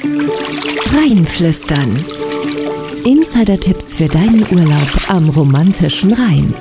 Rheinflüstern. Insider-Tipps für deinen Urlaub am romantischen Rhein.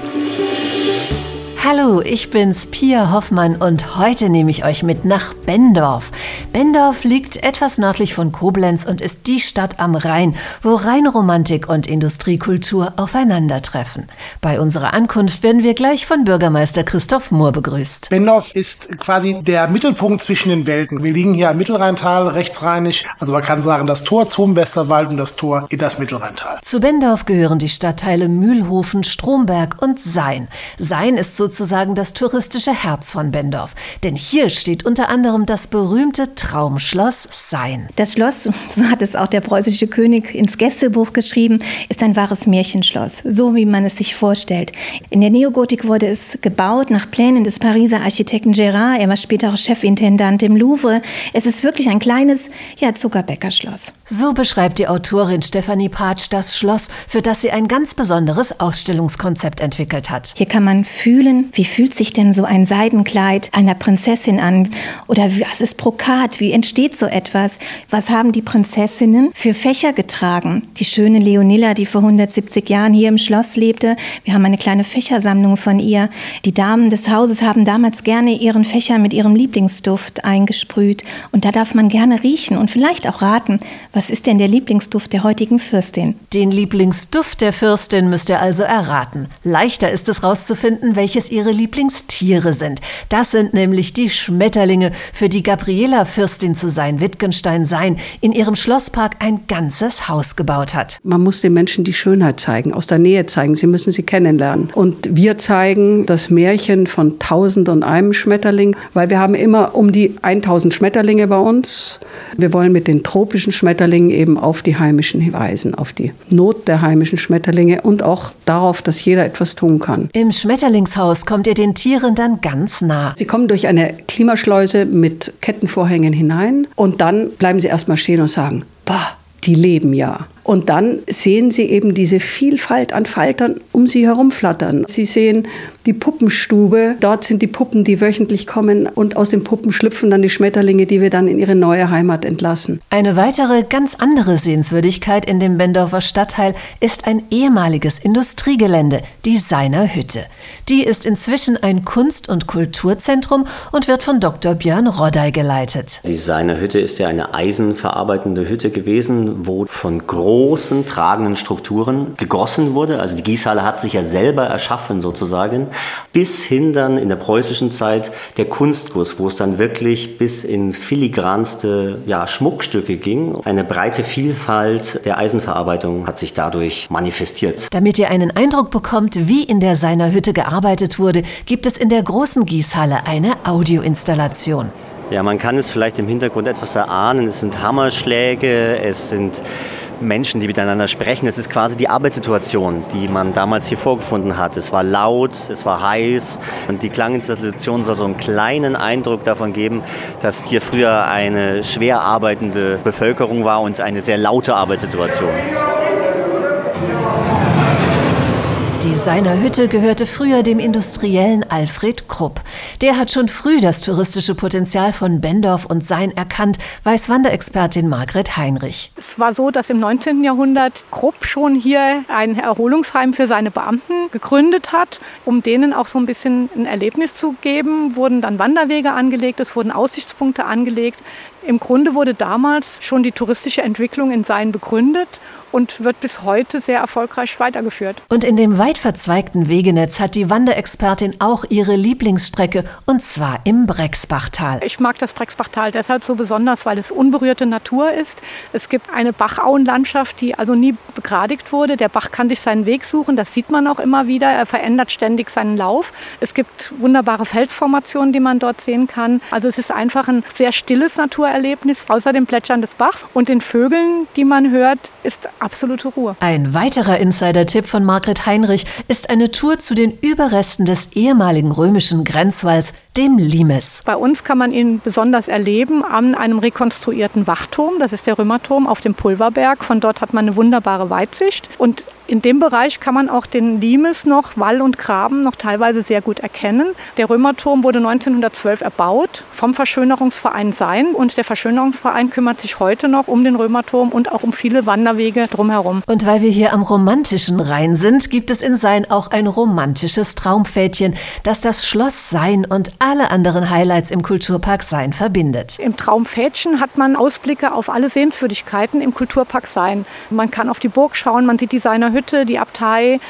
Hallo, ich bin's, Pia Hoffmann und heute nehme ich euch mit nach Bendorf. Bendorf liegt etwas nördlich von Koblenz und ist die Stadt am Rhein, wo Rheinromantik und Industriekultur aufeinandertreffen. Bei unserer Ankunft werden wir gleich von Bürgermeister Christoph Mohr begrüßt. Bendorf ist quasi der Mittelpunkt zwischen den Welten. Wir liegen hier am Mittelrheintal, rechtsrheinisch, also man kann sagen das Tor zum Westerwald und das Tor in das Mittelrheintal. Zu Bendorf gehören die Stadtteile Mühlhofen, Stromberg und Sein. Sein ist sozusagen das touristische Herz von Bendorf. Denn hier steht unter anderem das berühmte Traumschloss Sein. Das Schloss, so hat es auch der preußische König ins Gästebuch geschrieben, ist ein wahres Märchenschloss, so wie man es sich vorstellt. In der Neogotik wurde es gebaut nach Plänen des Pariser Architekten Gérard. Er war später auch Chefintendant im Louvre. Es ist wirklich ein kleines, ja, Zuckerbäckerschloss. So beschreibt die Autorin Stefanie Patsch das Schloss, für das sie ein ganz besonderes Ausstellungskonzept entwickelt hat. Hier kann man fühlen, wie fühlt sich denn so ein Seidenkleid einer Prinzessin an? Oder was ist Brokat? Wie entsteht so etwas? Was haben die Prinzessinnen für Fächer getragen? Die schöne Leonilla, die vor 170 Jahren hier im Schloss lebte, wir haben eine kleine Fächersammlung von ihr. Die Damen des Hauses haben damals gerne ihren Fächer mit ihrem Lieblingsduft eingesprüht. Und da darf man gerne riechen und vielleicht auch raten, was ist denn der Lieblingsduft der heutigen Fürstin? Den Lieblingsduft der Fürstin müsst ihr also erraten. Leichter ist es rauszufinden, welches ihr ihre Lieblingstiere sind. Das sind nämlich die Schmetterlinge, für die Gabriela Fürstin zu sein, Wittgenstein sein, in ihrem Schlosspark ein ganzes Haus gebaut hat. Man muss den Menschen die Schönheit zeigen, aus der Nähe zeigen. Sie müssen sie kennenlernen. Und wir zeigen das Märchen von Tausend und einem Schmetterling, weil wir haben immer um die 1000 Schmetterlinge bei uns. Wir wollen mit den tropischen Schmetterlingen eben auf die heimischen weisen, auf die Not der heimischen Schmetterlinge und auch darauf, dass jeder etwas tun kann. Im Schmetterlingshaus kommt ihr den Tieren dann ganz nah. Sie kommen durch eine Klimaschleuse mit Kettenvorhängen hinein und dann bleiben sie erstmal stehen und sagen, boah, die leben ja. Und dann sehen Sie eben diese Vielfalt an Faltern um Sie herum flattern. Sie sehen die Puppenstube. Dort sind die Puppen, die wöchentlich kommen. Und aus den Puppen schlüpfen dann die Schmetterlinge, die wir dann in ihre neue Heimat entlassen. Eine weitere, ganz andere Sehenswürdigkeit in dem Bendorfer Stadtteil ist ein ehemaliges Industriegelände, die Seiner Hütte. Die ist inzwischen ein Kunst- und Kulturzentrum und wird von Dr. Björn Roddey geleitet. Die Seiner Hütte ist ja eine eisenverarbeitende Hütte gewesen, wo von großen großen tragenden Strukturen gegossen wurde. Also die Gießhalle hat sich ja selber erschaffen sozusagen, bis hin dann in der preußischen Zeit der Kunstguss, wo es dann wirklich bis in filigranste ja, Schmuckstücke ging. Eine breite Vielfalt der Eisenverarbeitung hat sich dadurch manifestiert. Damit ihr einen Eindruck bekommt, wie in der Seiner Hütte gearbeitet wurde, gibt es in der großen Gießhalle eine Audioinstallation. Ja, man kann es vielleicht im Hintergrund etwas erahnen. Es sind Hammerschläge, es sind Menschen, die miteinander sprechen. Es ist quasi die Arbeitssituation, die man damals hier vorgefunden hat. Es war laut, es war heiß und die Klanginstallation soll so einen kleinen Eindruck davon geben, dass hier früher eine schwer arbeitende Bevölkerung war und eine sehr laute Arbeitssituation. Seiner Hütte gehörte früher dem Industriellen Alfred Krupp. Der hat schon früh das touristische Potenzial von Bendorf und Sein erkannt, weiß Wanderexpertin Margret Heinrich. Es war so, dass im 19. Jahrhundert Krupp schon hier ein Erholungsheim für seine Beamten gegründet hat, um denen auch so ein bisschen ein Erlebnis zu geben, wurden dann Wanderwege angelegt, es wurden Aussichtspunkte angelegt. Im Grunde wurde damals schon die touristische Entwicklung in Sein begründet und wird bis heute sehr erfolgreich weitergeführt. Und in dem weit verzweigten Wegenetz hat die Wanderexpertin auch ihre Lieblingsstrecke und zwar im Brexbachtal. Ich mag das Brexbachtal deshalb so besonders, weil es unberührte Natur ist. Es gibt eine Bachauenlandschaft, die also nie begradigt wurde. Der Bach kann sich seinen Weg suchen, das sieht man auch immer wieder. Er verändert ständig seinen Lauf. Es gibt wunderbare Felsformationen, die man dort sehen kann. Also es ist einfach ein sehr stilles Naturerlebnis, außer dem Plätschern des Bachs und den Vögeln, die man hört, ist absolute Ruhe. Ein weiterer Insider-Tipp von Margret Heinrich ist eine Tour zu den Überresten des ehemaligen römischen Grenzwalls dem Limes. Bei uns kann man ihn besonders erleben an einem rekonstruierten Wachturm. Das ist der Römerturm auf dem Pulverberg. Von dort hat man eine wunderbare Weitsicht. Und in dem Bereich kann man auch den Limes noch, Wall und Graben noch teilweise sehr gut erkennen. Der Römerturm wurde 1912 erbaut vom Verschönerungsverein Sein und der Verschönerungsverein kümmert sich heute noch um den Römerturm und auch um viele Wanderwege drumherum. Und weil wir hier am romantischen Rhein sind, gibt es in Sein auch ein romantisches Traumpfädchen, das das Schloss Sein und alle anderen Highlights im Kulturpark Sein verbindet. Im Traumpfädchen hat man Ausblicke auf alle Sehenswürdigkeiten im Kulturpark Sein. Man kann auf die Burg schauen, man sieht die Seiner Hütte, die Abtei,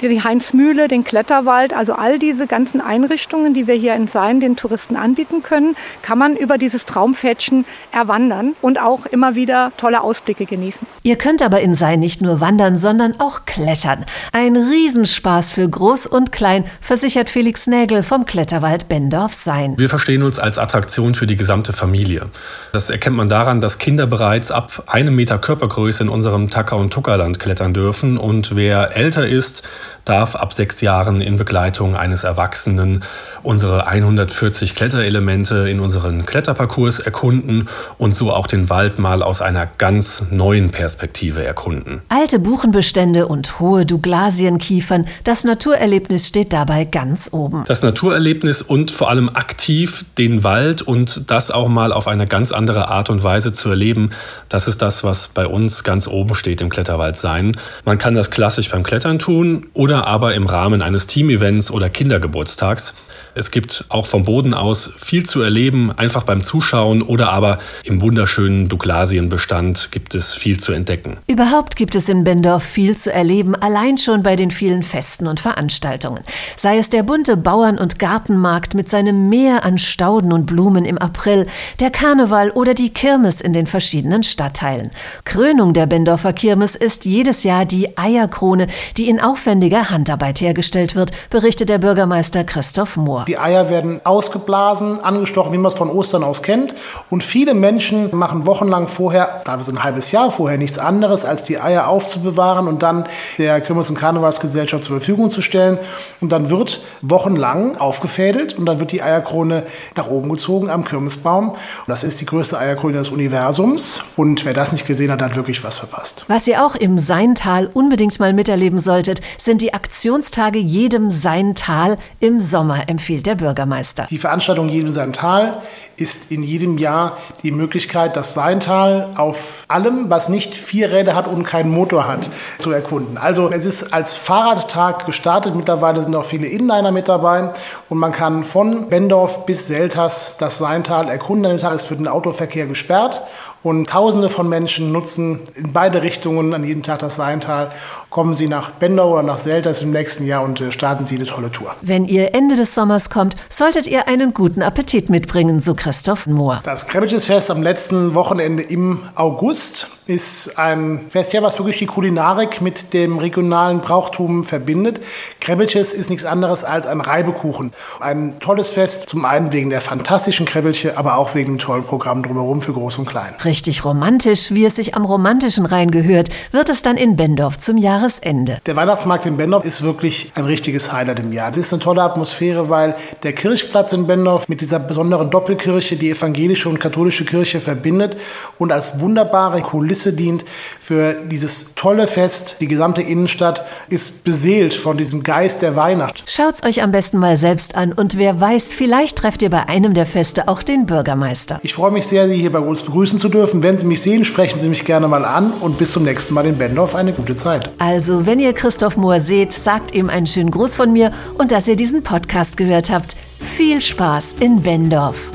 die Heinzmühle, den Kletterwald, also all diese ganzen Einrichtungen, die wir hier in Sein den Touristen anbieten können, kann man über dieses Traumpfädchen erwandern und auch immer wieder tolle Ausblicke genießen. Ihr könnt aber in Sein nicht nur wandern, sondern auch klettern. Ein Riesenspaß für Groß und Klein, versichert Felix Nägel vom Kletterwald Bendorf Sein. Wir verstehen uns als Attraktion für die gesamte Familie. Das erkennt man daran, dass Kinder bereits ab einem Meter Körpergröße in unserem Tacker- und Tuckerland klettern dürfen und wer älter ist, darf ab sechs Jahren in Begleitung eines Erwachsenen unsere 140 Kletterelemente in unseren Kletterparcours erkunden und so auch den Wald mal aus einer ganz neuen Perspektive erkunden. Alte Buchenbestände und hohe Douglasienkiefern, das Naturerlebnis steht dabei ganz oben. Das Naturerlebnis und vor allem aktiv den Wald und das auch mal auf eine ganz andere Art und Weise zu erleben, das ist das, was bei uns ganz oben steht im Kletterwald sein. Man kann das klassisch beim Klettern tun oder aber im Rahmen eines Teamevents oder Kindergeburtstags. Es gibt auch vom Boden aus viel zu erleben, einfach beim Zuschauen oder aber im wunderschönen Douglasienbestand gibt es viel zu entdecken. Überhaupt gibt es in Bendorf viel zu erleben, allein schon bei den vielen Festen und Veranstaltungen. Sei es der bunte Bauern- und Gartenmarkt mit seinem Meer an Stauden und Blumen im April, der Karneval oder die Kirmes in den verschiedenen Stadtteilen. Krönung der Bendorfer Kirmes ist jedes Jahr die Eierkrone, die in aufwendiger Handarbeit hergestellt wird, berichtet der Bürgermeister Christoph Mohr. Die Eier werden ausgeblasen, angestochen, wie man es von Ostern aus kennt. Und viele Menschen machen wochenlang vorher, teilweise ein halbes Jahr vorher, nichts anderes, als die Eier aufzubewahren und dann der Kirmes- und Karnevalsgesellschaft zur Verfügung zu stellen. Und dann wird wochenlang aufgefädelt und dann wird die Eierkrone nach oben gezogen am Kirmesbaum. Und das ist die größte Eierkrone des Universums. Und wer das nicht gesehen hat, hat wirklich was verpasst. Was ihr auch im Seintal unbedingt mal miterleben solltet, sind die Aktionstage jedem Seintal im Sommer, empfiehlt der Bürgermeister. Die Veranstaltung Jedem sein Tal ist in jedem Jahr die Möglichkeit, das Seintal auf allem, was nicht vier Räder hat und keinen Motor hat, zu erkunden. Also es ist als Fahrradtag gestartet. Mittlerweile sind auch viele Inliner mit dabei und man kann von Bendorf bis Selters das Seintal erkunden. Der Tag ist für den Autoverkehr gesperrt und Tausende von Menschen nutzen in beide Richtungen an jedem Tag das Seintal. Kommen Sie nach Bendau oder nach Selters im nächsten Jahr und äh, starten Sie eine tolle Tour. Wenn ihr Ende des Sommers kommt, solltet ihr einen guten Appetit mitbringen, so Christoph Mohr. Das Krebitches-Fest am letzten Wochenende im August ist ein Fest, ja, was wirklich die Kulinarik mit dem regionalen Brauchtum verbindet. Krebbelches ist nichts anderes als ein Reibekuchen. Ein tolles Fest, zum einen wegen der fantastischen Krebbelche, aber auch wegen dem tollen Programm drumherum für Groß und Klein. Richtig romantisch, wie es sich am romantischen Rhein gehört, wird es dann in Bendorf zum Jahresende. Der Weihnachtsmarkt in Bendorf ist wirklich ein richtiges Highlight im Jahr. Es ist eine tolle Atmosphäre, weil der Kirchplatz in Bendorf mit dieser besonderen Doppelkirche die evangelische und katholische Kirche verbindet und als wunderbare Kulisse dient für dieses tolle Fest. Die gesamte Innenstadt ist beseelt von diesem Geist der Weihnacht. Schaut's euch am besten mal selbst an und wer weiß, vielleicht trefft ihr bei einem der Feste auch den Bürgermeister. Ich freue mich sehr, Sie hier bei uns begrüßen zu dürfen. Wenn Sie mich sehen, sprechen Sie mich gerne mal an und bis zum nächsten Mal in Bendorf eine gute Zeit. Also, wenn ihr Christoph Mohr seht, sagt ihm einen schönen Gruß von mir und dass ihr diesen Podcast gehört habt. Viel Spaß in Bendorf.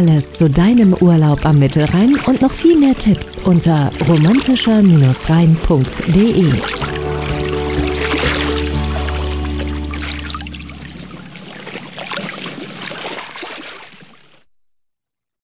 Alles zu deinem Urlaub am Mittelrhein und noch viel mehr Tipps unter romantischer-rhein.de.